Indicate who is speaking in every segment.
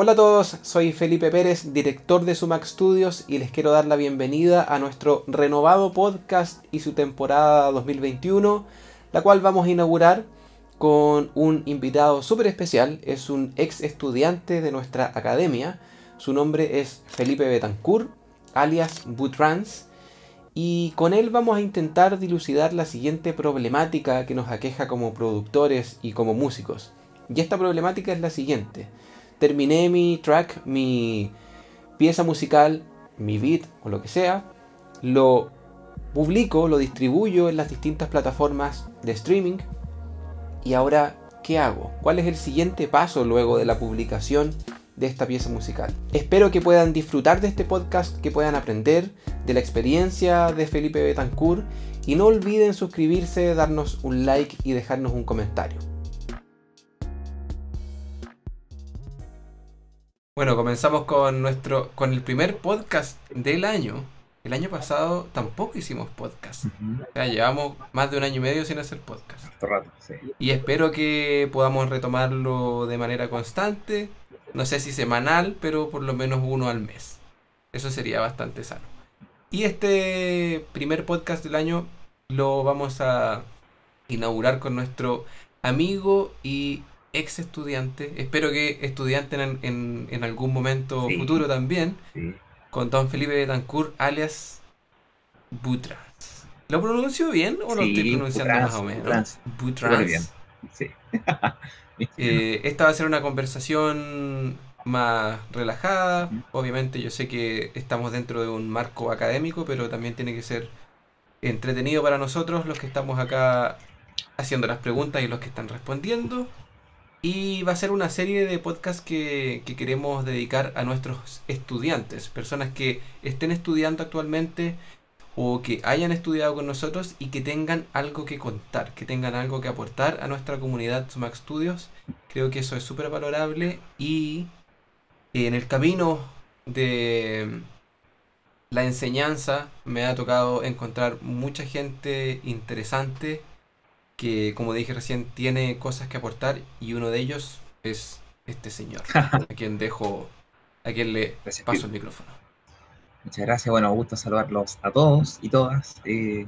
Speaker 1: Hola a todos, soy Felipe Pérez, director de Sumac Studios y les quiero dar la bienvenida a nuestro renovado podcast y su temporada 2021, la cual vamos a inaugurar con un invitado súper especial, es un ex estudiante de nuestra academia, su nombre es Felipe Betancourt, alias Butrans, y con él vamos a intentar dilucidar la siguiente problemática que nos aqueja como productores y como músicos. Y esta problemática es la siguiente terminé mi track, mi pieza musical, mi beat o lo que sea, lo publico, lo distribuyo en las distintas plataformas de streaming y ahora, ¿qué hago? ¿Cuál es el siguiente paso luego de la publicación de esta pieza musical? Espero que puedan disfrutar de este podcast, que puedan aprender de la experiencia de Felipe Betancourt y no olviden suscribirse, darnos un like y dejarnos un comentario. Bueno, comenzamos con nuestro con el primer podcast del año. El año pasado tampoco hicimos podcast. O sea, llevamos más de un año y medio sin hacer podcast.
Speaker 2: Rato, sí.
Speaker 1: Y espero que podamos retomarlo de manera constante. No sé si semanal, pero por lo menos uno al mes. Eso sería bastante sano. Y este primer podcast del año lo vamos a inaugurar con nuestro amigo y ex estudiante, espero que estudiante en, en, algún momento futuro también, con Don Felipe Betancourt, alias Butrans. ¿Lo pronuncio bien o lo estoy pronunciando más o menos? Butrans. Sí. Eh, esta va a ser una conversación más relajada. Obviamente yo sé que estamos dentro de un marco académico, pero también tiene que ser entretenido para nosotros los que estamos acá haciendo las preguntas y los que están respondiendo. Y va a ser una serie de podcasts que, queremos dedicar a nuestros estudiantes, personas que estén estudiando actualmente o que hayan estudiado con nosotros y que tengan algo que contar, que tengan algo que aportar a nuestra comunidad Sumac Studios. Creo que eso es súper valorable y en el camino de la enseñanza me ha tocado encontrar mucha gente interesante que, como dije recién, tiene cosas que aportar y uno de ellos es este señor, a quien dejo, a quien le paso el micrófono.
Speaker 2: Muchas gracias, bueno, gusto saludarlos a todos y todas. Eh,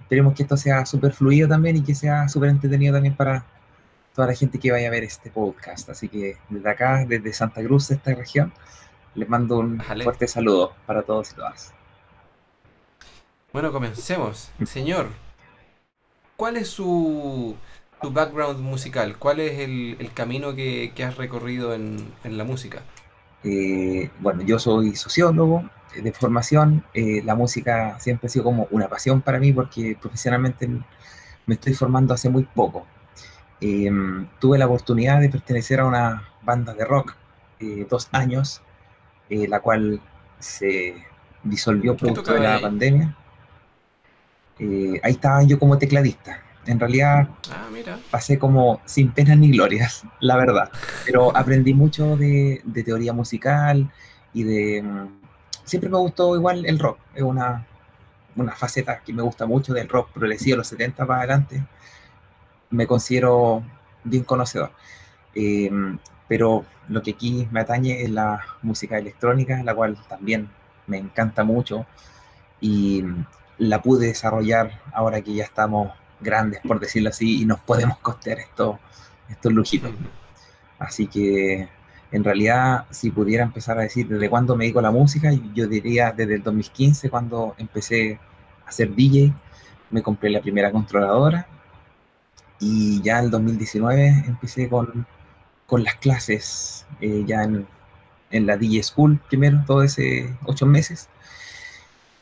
Speaker 2: esperemos que esto sea súper fluido también y que sea súper entretenido también para toda la gente que vaya a ver este podcast. Así que desde acá, desde Santa Cruz, de esta región, les mando un fuerte saludo para todos y todas.
Speaker 1: Bueno, comencemos. Señor, ¿cuál es su, background musical? ¿Cuál es el, camino que, has recorrido en, la música?
Speaker 2: Eh, bueno, yo soy sociólogo de formación. Eh, la música siempre ha sido como una pasión para mí porque profesionalmente me estoy formando hace muy poco. Em, tuve la oportunidad de pertenecer a una banda de rock eh, dos años, la cual se disolvió producto de la pandemia. Eh, ahí estaba yo como tecladista. En realidad
Speaker 1: ah,
Speaker 2: pasé como sin penas ni glorias, la verdad. Pero aprendí mucho de, teoría musical y de... Mm, siempre me gustó igual el rock. Es una, faceta que me gusta mucho del rock progresivo, los 70 para adelante. Me considero bien conocedor. Eh, pero lo que aquí me atañe es la música electrónica, la cual también me encanta mucho. Y la pude desarrollar ahora que ya estamos grandes, por decirlo así, y nos podemos costear estos, estos lujitos. Así que en realidad, si pudiera empezar a decir desde cuándo me dedico la música, yo diría desde el 2015, cuando empecé a ser DJ, me compré la primera controladora y ya en el 2019 empecé con, las clases, eh, ya en, en la DJ School primero, todo ese ocho meses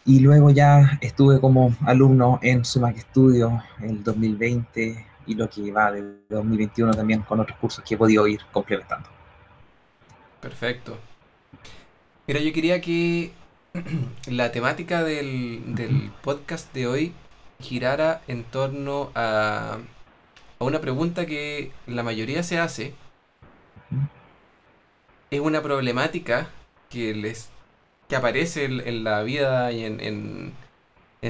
Speaker 2: y luego ya estuve como alumno en Sumac Studio el 2020 y lo que va de 2021 también con otros cursos que he podido ir complementando.
Speaker 1: Perfecto. Mira, yo quería que la temática del, podcast de hoy girara en torno a, a una pregunta que la mayoría se hace. Es una problemática que les que aparece en, la vida y en,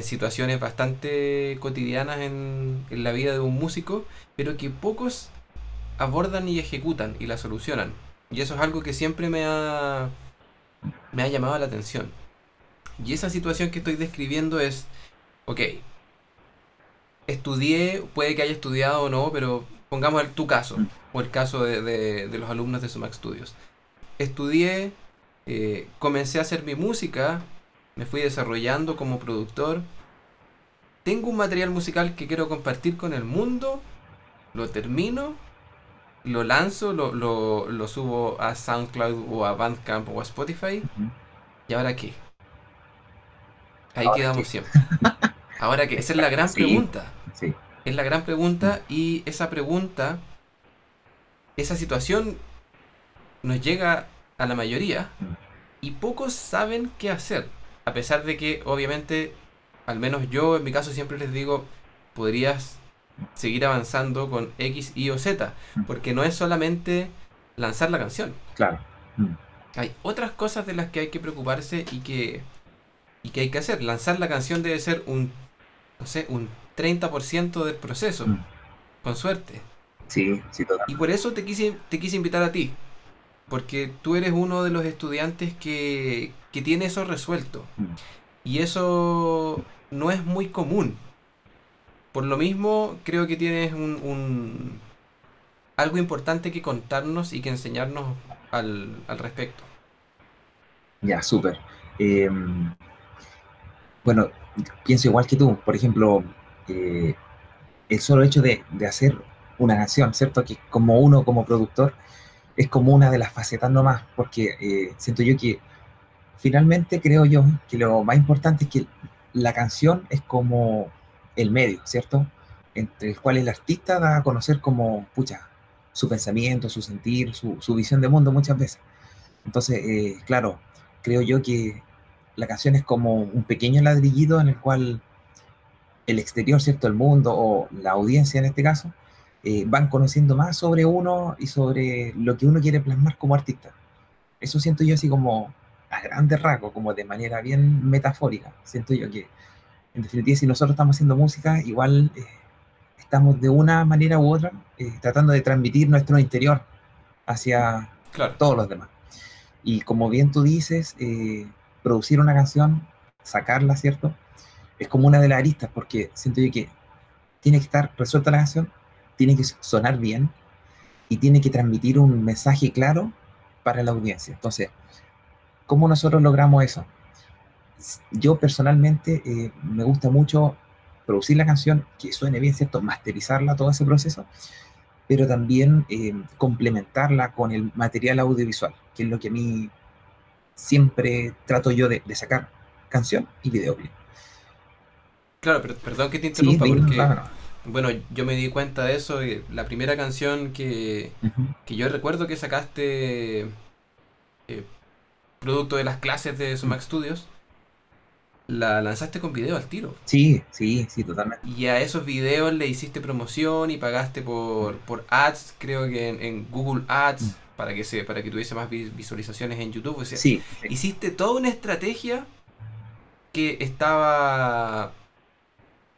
Speaker 1: situaciones bastante cotidianas en, en, la vida de un músico, pero que pocos abordan y ejecutan y la solucionan. Y eso es algo que siempre me ha, me ha llamado la atención. Y esa situación que estoy describiendo es, ok, estudié, puede que haya estudiado o no, pero pongamos el, tu caso, o el caso de, de- de los alumnos de Sumac Studios. Estudié, eh, comencé a hacer mi música, me fui desarrollando como productor. Tengo un material musical que quiero compartir con el mundo, lo termino, lo lanzo, lo, lo, lo subo a SoundCloud o a Bandcamp o a Spotify. ¿Y ahora qué? Ahí
Speaker 2: ¿Ahora
Speaker 1: quedamos
Speaker 2: qué?
Speaker 1: siempre. ¿Ahora qué? Esa es la gran
Speaker 2: Sí.
Speaker 1: pregunta.
Speaker 2: Sí,
Speaker 1: Es la gran pregunta y esa pregunta, esa situación nos llega a la mayoría y pocos saben qué hacer. A pesar de que obviamente, al menos yo en mi caso siempre les digo, podrías seguir avanzando con X, Y o Z,
Speaker 2: Mm.
Speaker 1: porque no es solamente lanzar la canción.
Speaker 2: claro. Mm.
Speaker 1: Hay otras cosas de las que hay que preocuparse y que, y que hay que hacer. Lanzar la canción debe ser un, no sé, un 30% del proceso,
Speaker 2: Mm.
Speaker 1: con suerte.
Speaker 2: Sí, sí, total.
Speaker 1: Y por eso te quise, te quise invitar a ti, porque tú eres uno de los estudiantes que, que tiene eso resuelto.
Speaker 2: Mm.
Speaker 1: Y eso no es muy común. Por lo mismo, creo que tienes un, un- algo importante que contarnos y que enseñarnos al, al respecto.
Speaker 2: Ya, súper. Eh, bueno, pienso igual que tú. Por ejemplo, eh, el solo hecho de, de hacer una canción, ¿cierto? Que como uno, como productor, es como una de las facetas nomás, porque eh, siento yo que finalmente creo yo que lo más importante es que la canción es como el medio, ¿cierto? Entre el cual el artista da a conocer como, pucha, su pensamiento, su sentir, su, su visión de mundo muchas veces. Entonces, eh, claro, creo yo que la canción es como un pequeño ladrillito en el cual el exterior, ¿cierto? El mundo o la audiencia en este caso, eh, van conociendo más sobre uno y sobre lo que uno quiere plasmar como artista. Eso siento yo así como a grandes rasgos, como de manera bien metafórica. Siento yo que, en definitiva, si nosotros estamos haciendo música, igual eh, estamos de una manera u otra eh, tratando de transmitir nuestro interior hacia
Speaker 1: Claro.
Speaker 2: todos los demás. Y como bien tú dices, eh, producir una canción, sacarla, ¿cierto? Es como una de las aristas, porque siento yo que tiene que estar resuelta la canción, tiene que sonar bien y tiene que transmitir un mensaje claro para la audiencia. Entonces, ¿cómo nosotros logramos eso? Yo personalmente eh, me gusta mucho producir la canción, que suene bien, ¿cierto? Masterizarla, todo ese proceso, pero también eh, complementarla con el material audiovisual, que es lo que a mí siempre trato yo de, de sacar canción y videoclip.
Speaker 1: Claro, pero perdón que te
Speaker 2: Sí,
Speaker 1: interrumpa
Speaker 2: dime,
Speaker 1: porque. Bueno, yo me di cuenta de eso. y la primera canción que, que yo recuerdo que sacaste eh, producto de las clases de Sumac Studios, la lanzaste con video al tiro.
Speaker 2: Sí, sí, sí, totalmente.
Speaker 1: Y a esos videos le hiciste promoción y pagaste por, por ads, creo que en, en Google Ads,
Speaker 2: Mm.
Speaker 1: para que se, para que tuviese más vi- visualizaciones en YouTube. O sea,
Speaker 2: Sí, sí,
Speaker 1: hiciste toda una estrategia que estaba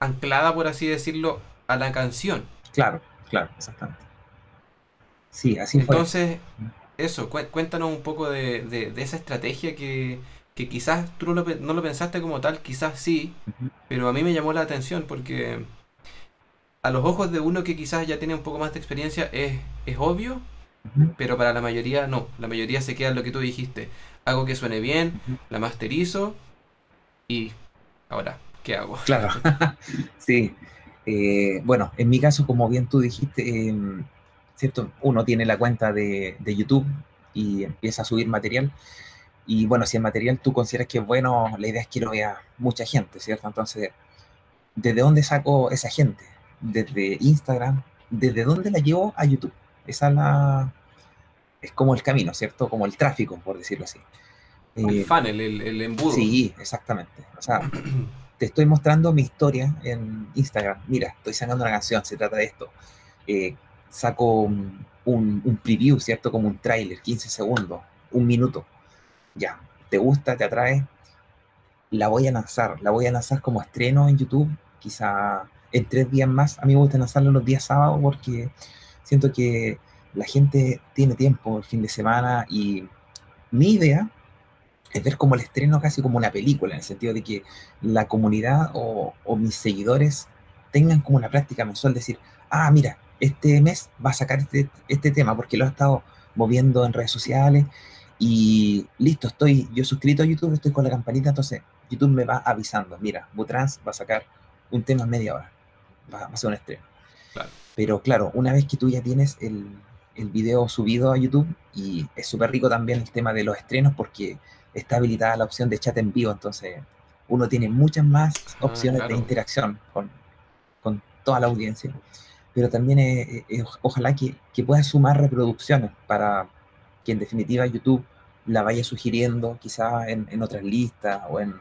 Speaker 1: anclada, por así decirlo, a la canción.
Speaker 2: claro, claro, exactamente. Sí, así fue.
Speaker 1: Entonces, eso, cué- cuéntanos un poco de, de- de esa estrategia que, que quizás tú no lo, pe- no lo pensaste como tal, quizás sí, pero a mí me llamó la atención porque a los ojos de uno que quizás ya tiene un poco más de experiencia es, es obvio, pero para la mayoría no. La mayoría se queda en lo que tú dijiste. Hago que suene bien, la masterizo y ahora, ¿qué hago?
Speaker 2: Claro, sí. Eh, bueno, en mi caso, como bien tú dijiste, em, ¿cierto? Uno tiene la cuenta de, de YouTube y empieza a subir material. Y bueno, si el material tú consideras que es bueno, la idea es que lo vea mucha gente, ¿cierto? Entonces, ¿desde dónde saco esa gente? Desde Instagram, ¿desde dónde la llevo a YouTube? Esa es la... Es como el camino, ¿cierto? Como el tráfico, por decirlo así.
Speaker 1: El
Speaker 2: Eh,
Speaker 1: funnel, el, el embudo.
Speaker 2: Sí, exactamente. O sea, te estoy mostrando mi historia en Instagram. Mira, estoy sacando una canción, se trata de esto. Eh, saco un, preview, ¿cierto? Como un tráiler, 15 segundos, un minuto. Ya, ¿te gusta? ¿Te atrae? La voy a lanzar, la voy a lanzar como estreno en YouTube, quizá en tres días más. A mí me gusta lanzarlo los días sábados porque siento que la gente tiene tiempo el fin de semana y mi idea es ver como el estreno casi como una película, en el sentido de que la comunidad o, mis seguidores tengan como una práctica mensual, decir, ah, mira, este mes va a sacar este, este tema porque lo ha estado moviendo en redes sociales y listo, estoy yo suscrito a YouTube, estoy con la campanita, entonces YouTube me va avisando, mira, Butrans va a sacar un tema en media hora, va, a ser un estreno. Pero claro, una vez que tú ya tienes el, el video subido a YouTube y es súper rico también el tema de los estrenos porque está habilitada la opción de chat en vivo, entonces uno tiene muchas más ah, opciones de interacción con, con, toda la audiencia. Pero también ojalá que, que pueda sumar reproducciones para que en definitiva YouTube la vaya sugiriendo quizá en, en otras listas o en,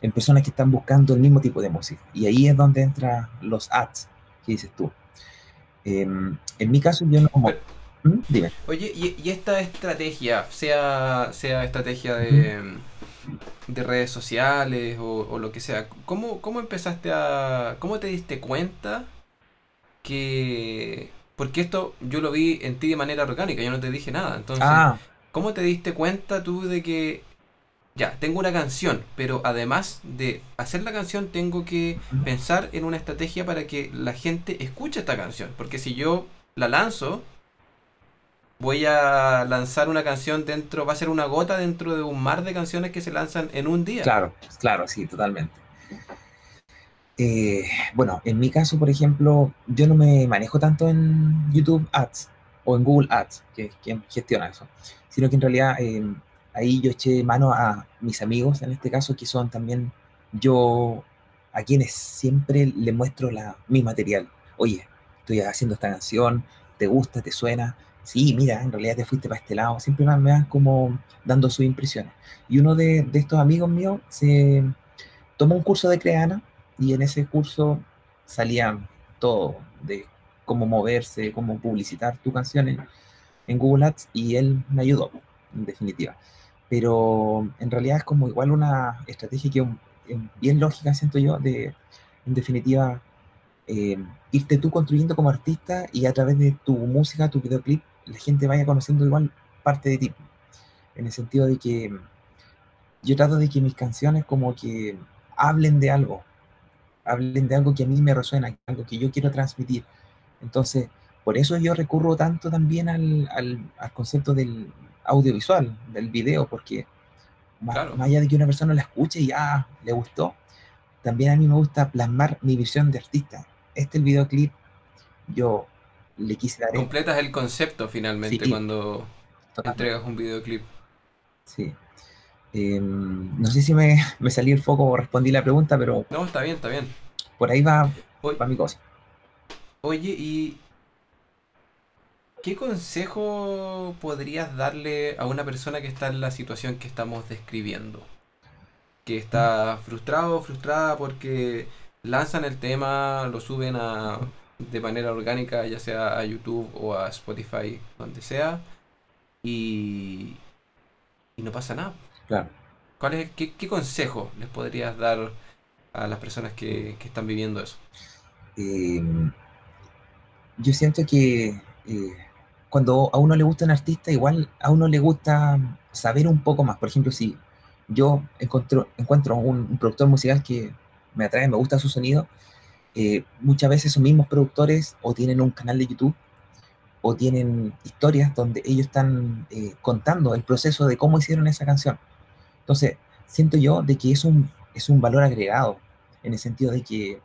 Speaker 2: en, personas que están buscando el mismo tipo de música. Y ahí es donde entran los ads que dices tú. Em, en mi caso, yo no como...
Speaker 1: ¿Mm? Dime. Oye, y, esta estrategia, sea, sea estrategia de, de redes sociales o, lo que sea, ¿cómo, ¿cómo empezaste a... ¿Cómo te diste cuenta que... Porque esto yo lo vi en ti de manera orgánica, yo no te dije nada. Entonces, ah. ¿cómo te diste cuenta tú de que ya, tengo una canción, pero además de hacer la canción tengo que pensar en una estrategia para que la gente escuche esta canción? Porque si yo la lanzo, voy a lanzar una canción dentro, va a ser una gota dentro de un mar de canciones que se lanzan en un día.
Speaker 2: Claro, claro, sí, totalmente. Eh, bueno, en mi caso, por ejemplo, yo no me manejo tanto en YouTube Ads o en Google Ads, que es quien gestiona eso, sino que en realidad eh, ahí yo eché mano a mis amigos, en este caso, que son también yo, a quienes siempre le muestro la, mi material. Oye, estoy haciendo esta canción, ¿te gusta, te suena? Sí, mira, en realidad te fuiste para este lado, siempre me van como dando sus impresiones. Y uno de, estos amigos míos se tomó un curso de Creana y en ese curso salían todo de cómo moverse, cómo publicitar tu canción en, Google Ads y él me ayudó, en definitiva. Pero en realidad es como igual una estrategia que es bien lógica, siento yo, de en definitiva eh, irte tú construyendo como artista y a través de tu música, tu videoclip, la gente vaya conociendo igual parte de ti. En el sentido de que yo trato de que mis canciones como que hablen de algo, hablen de algo que a mí me resuena, algo que yo quiero transmitir. Entonces, por eso yo recurro tanto también al, al, concepto del audiovisual, del video, porque más, allá de que una persona la escuche y ya le gustó, también a mí me gusta plasmar mi visión de artista. Este el videoclip, yo le quise dar.
Speaker 1: Completas el concepto finalmente cuando entregas un videoclip.
Speaker 2: Sí. Em, no sé si me, me, salí el foco o respondí la pregunta, pero.
Speaker 1: No, está bien, está bien.
Speaker 2: Por ahí va, va mi cosa.
Speaker 1: Oye, ¿y qué consejo podrías darle a una persona que está en la situación que estamos describiendo? Que está frustrado o frustrada porque lanzan el tema, lo suben a de manera orgánica, ya sea a YouTube o a Spotify, donde sea, y, y no pasa nada.
Speaker 2: Claro.
Speaker 1: ¿Cuál es, qué, consejo les podrías dar a las personas que, están viviendo eso?
Speaker 2: Em, yo siento que eh, cuando a uno le gusta un artista, igual a uno le gusta saber un poco más. Por ejemplo, si yo encuentro, encuentro un productor musical que me atrae, me gusta su sonido, eh, muchas veces esos mismos productores o tienen un canal de YouTube o tienen historias donde ellos están eh, contando el proceso de cómo hicieron esa canción. Entonces, siento yo de que es un, es un valor agregado, en el sentido de que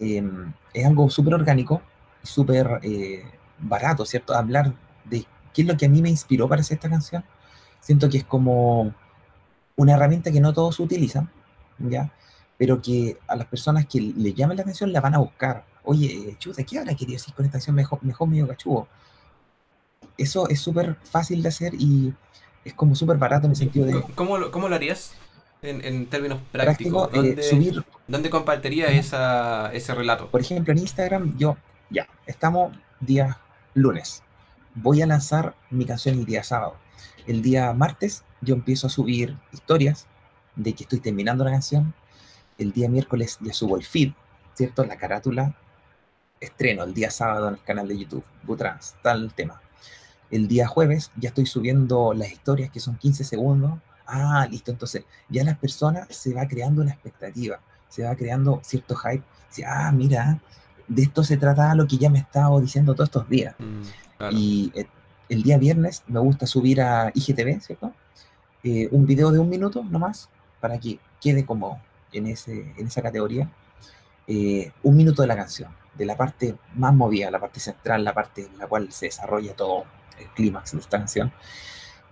Speaker 2: em, es algo súper orgánico y súper eh, barato, ¿cierto? Hablar de qué es lo que a mí me inspiró para hacer esta canción. Siento que es como una herramienta que no todos utilizan, ¿ya? Pero que a las personas que le llamen la atención la van a buscar. Oye, chuta, ¿qué ahora quería decir con esta canción mejor, mejor medio cachugo? Eso es súper fácil de hacer y es como súper barato en el sentido de...
Speaker 1: ¿Cómo, lo, cómo lo harías en, en términos prácticos? ¿Dónde, subir, ¿Dónde compartiría esa, ese relato?
Speaker 2: Por ejemplo, en Instagram, yo, ya, estamos día lunes. Voy a lanzar mi canción el día sábado. El día martes yo empiezo a subir historias de que estoy terminando la canción, el día miércoles ya subo el feed, ¿cierto? La carátula, estreno el día sábado en el canal de YouTube, Butrans, tal tema. el día jueves ya estoy subiendo las historias que son 15 segundos. Ah, listo, entonces ya las personas se va creando una expectativa, se va creando cierto hype. Dice, ah, mira, de esto se trata lo que ya me he estado diciendo todos estos días. Mm, y eh, el día viernes me gusta subir a IGTV, ¿cierto? Eh, un video de un minuto nomás, para que quede como en, ese, en esa categoría. Eh, un minuto de la canción, de la parte más movida, la parte central, la parte en la cual se desarrolla todo el clímax de esta canción.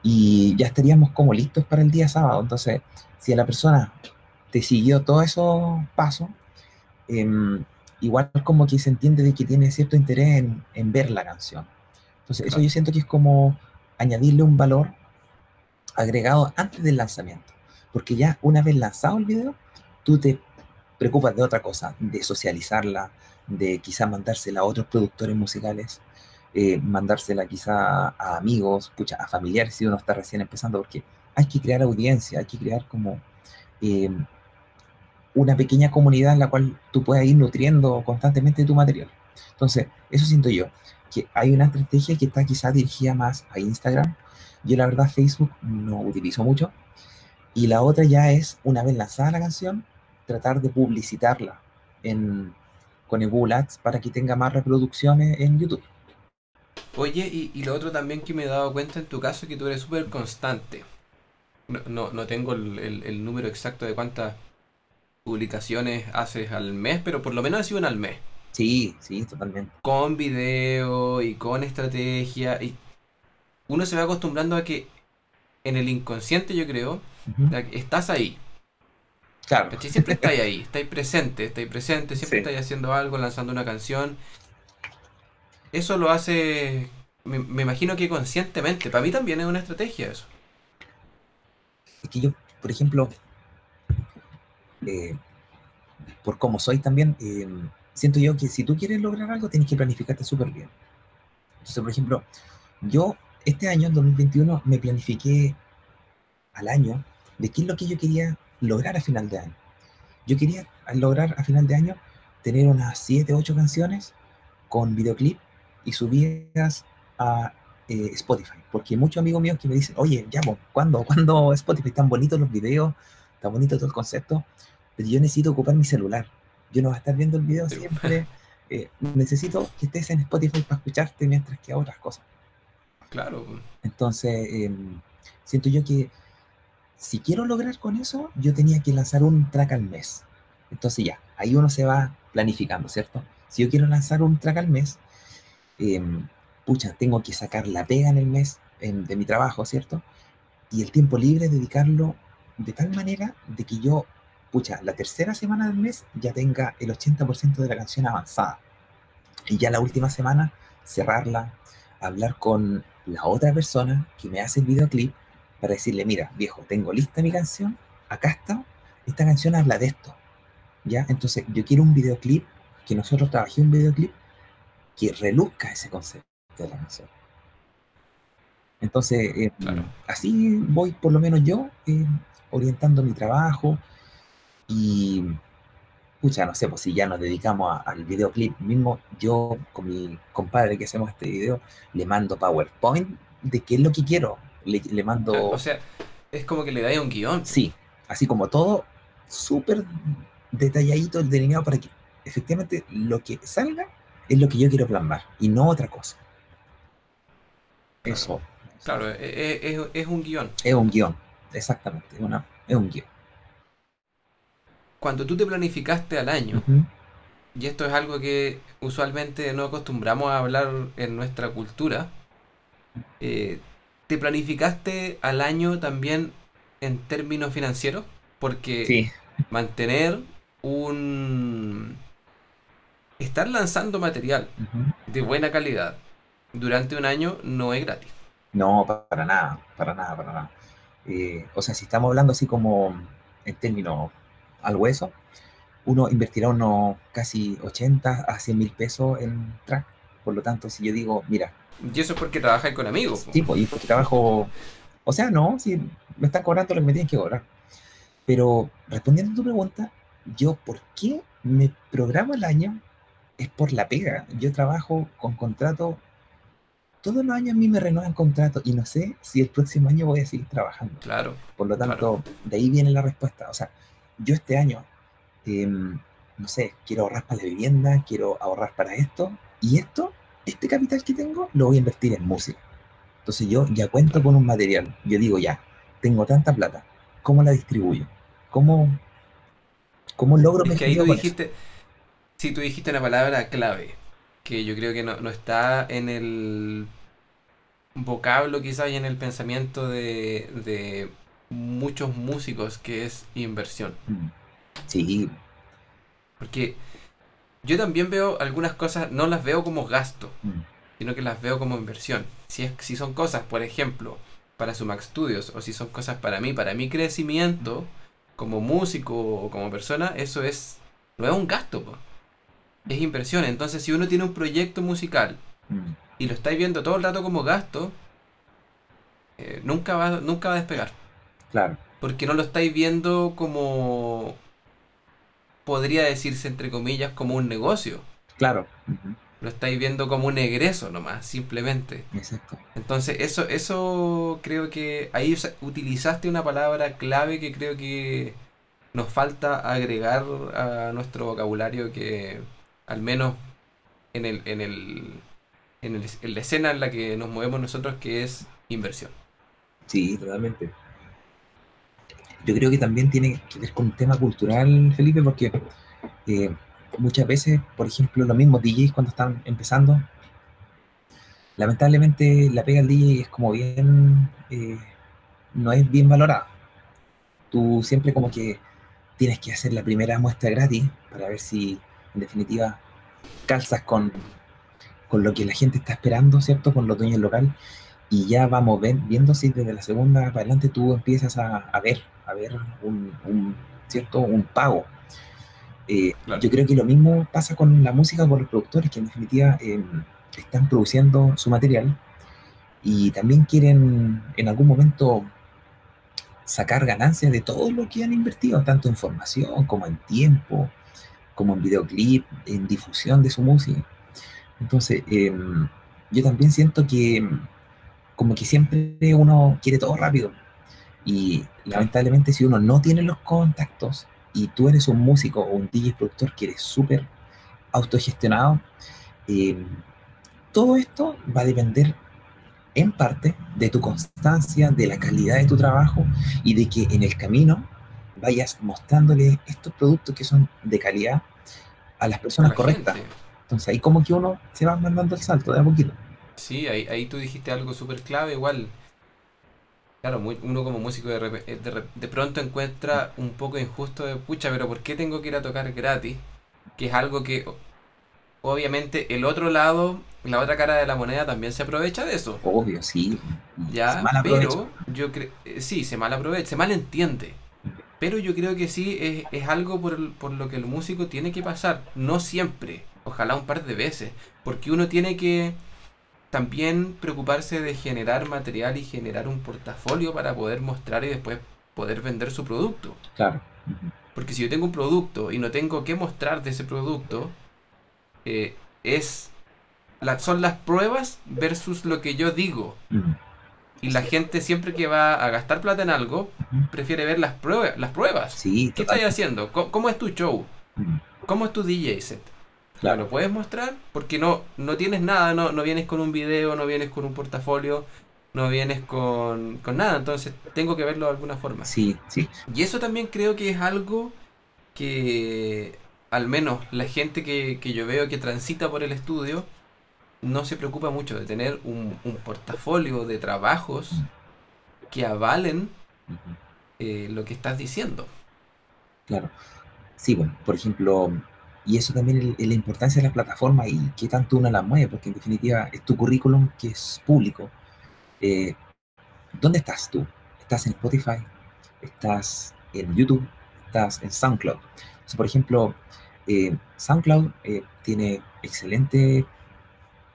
Speaker 2: Y ya estaríamos como listos para el día sábado. Entonces, si a la persona te siguió todos esos pasos, em, igual como que se entiende de que tiene cierto interés en, en ver la canción. Entonces, eso yo siento que es como añadirle un valor agregado antes del lanzamiento. Porque ya una vez lanzado el video, tú te preocupas de otra cosa, de socializarla, de quizá mandársela a otros productores musicales, eh, mandársela quizá a amigos, a familiares si uno está recién empezando, porque hay que crear audiencia, hay que crear como eh, una pequeña comunidad en la cual tú puedas ir nutriendo constantemente tu material. Entonces, eso siento yo, que hay una estrategia que está quizá dirigida más a Instagram. Yo la verdad Facebook no utilizo mucho. Y la otra ya es, una vez lanzada la canción, tratar de publicitarla en, con el Google Ads para que tenga más reproducciones en YouTube.
Speaker 1: Oye, y, lo otro también que me he dado cuenta en tu caso es que tú eres súper constante. No, no, tengo el, el, número exacto de cuántas publicaciones haces al mes, pero por lo menos ha sido una al mes.
Speaker 2: Sí, sí, totalmente.
Speaker 1: Con video y con estrategia. Y uno se va acostumbrando a que en el inconsciente, yo creo, estás ahí.
Speaker 2: Claro.
Speaker 1: Siempre estáis ahí, estáis presente, estáis presente, siempre estáis haciendo algo, lanzando una canción. Eso lo hace, me, imagino que conscientemente. Para mí también es una estrategia eso.
Speaker 2: Es que yo, por ejemplo, eh, por cómo soy también, eh, siento yo que si tú quieres lograr algo, tienes que planificarte súper bien. Entonces, por ejemplo, yo este año, en 2021, me planifiqué al año de qué es lo que yo quería lograr a final de año. Yo quería lograr a final de año tener unas 7, 8 canciones con videoclip y subidas a eh, Spotify. Porque muchos amigos míos que me dicen, oye, ya, ¿cuándo? ¿Cuándo Spotify? Están bonitos los videos, está bonito todo el concepto, pero yo necesito ocupar mi celular. Yo no voy a estar viendo el video siempre. Eh, necesito que estés en Spotify para escucharte mientras que hago otras cosas.
Speaker 1: Claro.
Speaker 2: Entonces, em, siento yo que si quiero lograr con eso, yo tenía que lanzar un track al mes. Entonces ya, ahí uno se va planificando, ¿cierto? Si yo quiero lanzar un track al mes, em, pucha, tengo que sacar la pega en el mes de mi trabajo, ¿cierto? Y el tiempo libre dedicarlo de tal manera de que yo, pucha, la tercera semana del mes ya tenga el 80% de la canción avanzada. Y ya la última semana cerrarla, hablar con la otra persona que me hace el videoclip para decirle, mira, viejo, tengo lista mi canción, acá está, esta canción habla de esto, ¿ya? Entonces yo quiero un videoclip, que nosotros trabajemos un videoclip que reluzca ese concepto de la canción. Entonces, eh, así voy por lo menos yo eh, orientando mi trabajo y, pucha, no sé, pues si ya nos dedicamos al videoclip mismo, yo con mi compadre que hacemos este video, le mando PowerPoint de qué es lo que quiero, le, mando...
Speaker 1: O sea, es como que le da un guion.
Speaker 2: Sí, así como todo súper detalladito, delineado para que efectivamente lo que salga es lo que yo quiero plasmar y no otra cosa. Eso.
Speaker 1: Claro, e, e, es, un guion.
Speaker 2: Es un guion, exactamente, una, es un guion.
Speaker 1: Cuando tú te planificaste al año, y esto es algo que usualmente no acostumbramos a hablar en nuestra cultura, eh, ¿Te planificaste al año también en términos financieros? Porque mantener un... Estar lanzando material de buena calidad durante un año no es gratis.
Speaker 2: No, para nada, para nada, para nada. Eh, o sea, si estamos hablando así como en términos al hueso, uno invertirá unos casi 80 a 100 mil pesos en track. Por lo tanto, si yo digo, mira,
Speaker 1: y eso es porque trabajas con amigos.
Speaker 2: Sí, pues, y porque trabajo. O sea, no, si me están cobrando lo que me tienen que cobrar. Pero respondiendo a tu pregunta, yo, ¿por qué me programo el año? Es por la pega. Yo trabajo con contrato todos los años a mí me renuevan contrato y no sé si el próximo año voy a seguir trabajando.
Speaker 1: Claro.
Speaker 2: Por lo tanto, de ahí viene la respuesta. O sea, yo este año, em, no sé, quiero ahorrar para la vivienda, quiero ahorrar para esto, y esto, este capital que tengo, lo voy a invertir en música. Entonces yo ya cuento con un material. Yo digo, ya, tengo tanta plata, ¿cómo la distribuyo? ¿Cómo, cómo logro
Speaker 1: es que ahí tú dijiste, sí, tú dijiste una palabra clave, que yo creo que no, está en el vocablo quizás y en el pensamiento de, de muchos músicos, que es inversión. Mm.
Speaker 2: Sí.
Speaker 1: Porque yo también veo algunas cosas, no las veo como gasto, mm. sino que las veo como inversión. Si, es, si son cosas, por ejemplo, para Sumax Studios, o si son cosas para mí, para mi crecimiento como músico o como persona, eso es, no es un gasto, es inversión. Entonces, si uno tiene un proyecto musical mm. y lo estáis viendo todo el rato como gasto, eh, nunca, va, nunca va a despegar.
Speaker 2: Claro.
Speaker 1: Porque no lo estáis viendo como, podría decirse entre comillas, como un negocio.
Speaker 2: Claro.
Speaker 1: Lo estáis viendo como un egreso nomás, simplemente.
Speaker 2: Exacto.
Speaker 1: Entonces, eso, eso creo que ahí utilizaste una palabra clave que creo que nos falta agregar a nuestro vocabulario que al menos en el, en el, en, el, en la escena en la que nos movemos nosotros, que es inversión.
Speaker 2: Sí, totalmente. Yo creo que también tiene que ver con un tema cultural, Felipe, porque eh, muchas veces, por ejemplo, los mismos DJs cuando están empezando, lamentablemente la pega del DJ es como bien, eh, no es bien valorada. Tú siempre como que tienes que hacer la primera muestra gratis para ver si en definitiva calzas con, con lo que la gente está esperando, ¿cierto? Con los dueños local. Y ya vamos viendo si desde la segunda para adelante tú empiezas a ver un, ¿cierto? Un pago. Eh, yo creo que lo mismo pasa con la música, con los productores, que en definitiva em, están produciendo su material y también quieren en algún momento sacar ganancias de todo lo que han invertido, tanto en formación como en tiempo, como en videoclip, en difusión de su música. Entonces, em, yo también siento que em, como que siempre uno quiere todo rápido. Y lamentablemente si uno no tiene los contactos y tú eres un músico o un DJ productor que eres súper autogestionado, em, todo esto va a depender en parte de tu constancia, de la calidad de tu trabajo y de que en el camino vayas mostrándole estos productos que son de calidad a las personas correctas. Entonces ahí como que uno se va mandando el salto de a poquito.
Speaker 1: Sí, ahí, ahí tú dijiste algo súper clave, igual. Claro, uno como músico de, eh, de, de, pronto encuentra un poco injusto de, pucha, pero ¿por qué tengo que ir a tocar gratis? Que es algo que obviamente el otro lado, la otra cara de la moneda también se aprovecha de eso.
Speaker 2: Obvio, sí.
Speaker 1: Ya, pero yo creo, eh, sí, se mal aprovecha, se mal entiende. Pero yo creo que sí es, es algo por, por, lo que el músico tiene que pasar. No siempre, ojalá un par de veces. Porque uno tiene que también preocuparse de generar material y generar un portafolio para poder mostrar y después poder vender su producto.
Speaker 2: Claro.
Speaker 1: Porque si yo tengo un producto y no tengo que mostrar de ese producto, eh, es la, son las pruebas versus lo que yo digo. Y la gente siempre que va a gastar plata en algo, prefiere ver las, pruebas las pruebas.
Speaker 2: Sí,
Speaker 1: ¿Qué estás haciendo? ¿Cómo, es tu show? ¿Cómo es tu DJ set? Claro. ¿Lo puedes mostrar? Porque no, no tienes nada, no, no vienes con un video, no vienes con un portafolio, no vienes con, con nada. Entonces tengo que verlo de alguna forma.
Speaker 2: Sí, sí.
Speaker 1: Y eso también creo que es algo que al menos la gente que, que yo veo que transita por el estudio, no se preocupa mucho de tener un, portafolio de trabajos que avalen eh, lo que estás diciendo.
Speaker 2: Claro. Sí, bueno, por ejemplo, y eso también es la importancia de la plataforma y qué tanto uno la mueve, porque en definitiva es tu currículum que es público. Eh, ¿Dónde estás tú? ¿Estás en Spotify? ¿Estás en YouTube? ¿Estás en SoundCloud? por ejemplo, eh, SoundCloud tiene excelente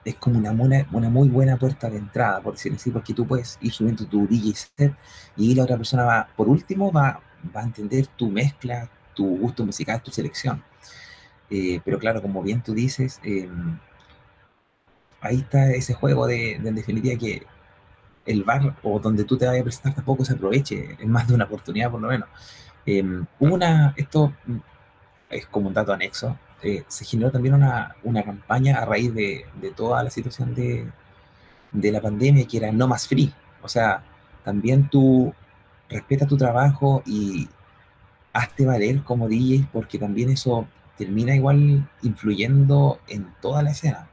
Speaker 2: es como una, una muy buena puerta de entrada, por decirlo así, porque tú puedes ir subiendo tu DJ set y la otra persona va, por último, va, va a entender tu mezcla, tu gusto musical, tu selección. Eh, pero claro, como bien tú dices, em, ahí está ese juego de, en definitiva que el bar o donde tú te vayas a prestar tampoco se aproveche, es más de una oportunidad por lo menos. Em, una, esto es como un dato anexo, eh, se generó también una, una, campaña a raíz de, de toda la situación de, de, la pandemia que era no más free. O sea, también tú respeta tu trabajo y hazte valer como DJ porque también eso termina igual influyendo en toda la escena.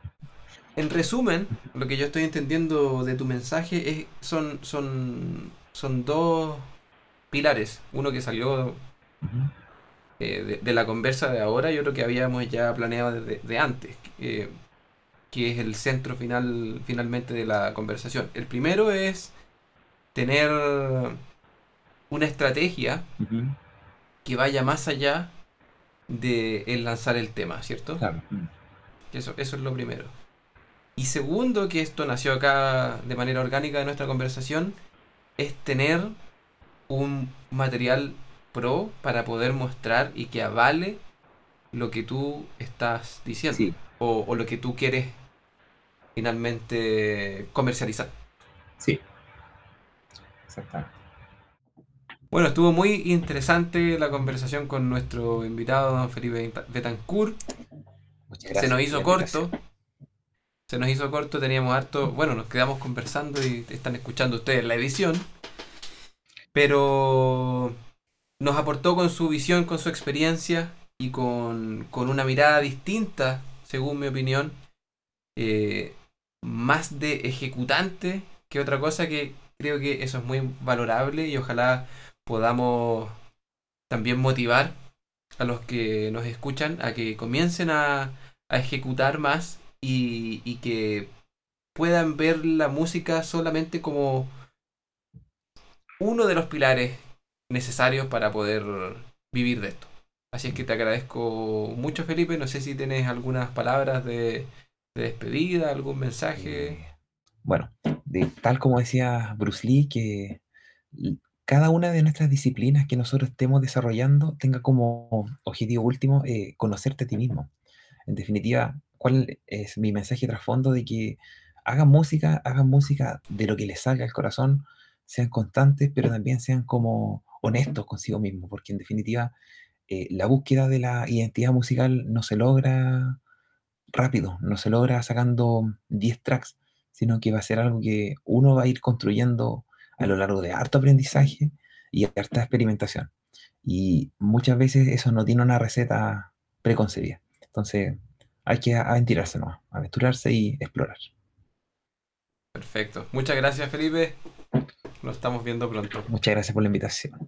Speaker 1: En resumen, lo que yo estoy entendiendo de tu mensaje es son son son dos pilares, uno que salió eh, de, la conversa de ahora y otro que habíamos ya planeado desde de antes, que es el centro final finalmente de la conversación. El primero es tener una estrategia que vaya más allá de el lanzar el tema, ¿cierto? Claro. Eso, eso es lo primero. Y segundo, que esto nació acá de manera orgánica de nuestra conversación, es tener un material pro para poder mostrar y que avale lo que tú estás diciendo o, lo que tú quieres finalmente comercializar.
Speaker 2: Sí, exactamente.
Speaker 1: Bueno, estuvo muy interesante la conversación con nuestro invitado, don Felipe Betancourt. Se nos hizo corto. Se nos hizo corto, teníamos harto. Bueno, nos quedamos conversando y están escuchando ustedes la edición. Pero nos aportó con su visión, con su experiencia y con, una mirada distinta, según mi opinión, eh, más de ejecutante que otra cosa que creo que eso es muy valorable y ojalá podamos también motivar a los que nos escuchan a que comiencen a, ejecutar más y, que puedan ver la música solamente como uno de los pilares necesarios para poder vivir de esto. Así es que te agradezco mucho, Felipe. No sé si tienes algunas palabras de, despedida, algún mensaje. Eh,
Speaker 2: bueno, tal como decía Bruce Lee, que cada una de nuestras disciplinas que nosotros estemos desarrollando tenga como objetivo último eh, conocerte a ti mismo. En definitiva, ¿cuál es mi mensaje trasfondo de que hagan música, hagan música de lo que les salga al corazón, sean constantes, pero también sean como honestos consigo mismos, porque en definitiva eh, la búsqueda de la identidad musical no se logra rápido, no se logra sacando 10 tracks, sino que va a ser algo que uno va a ir construyendo a lo largo de harto aprendizaje y harta experimentación. Y muchas veces eso no tiene una receta preconcebida. Entonces hay que aventurarse, aventurarse y explorar.
Speaker 1: Perfecto. Muchas gracias, Felipe. Nos estamos viendo pronto.
Speaker 2: Muchas gracias por la invitación.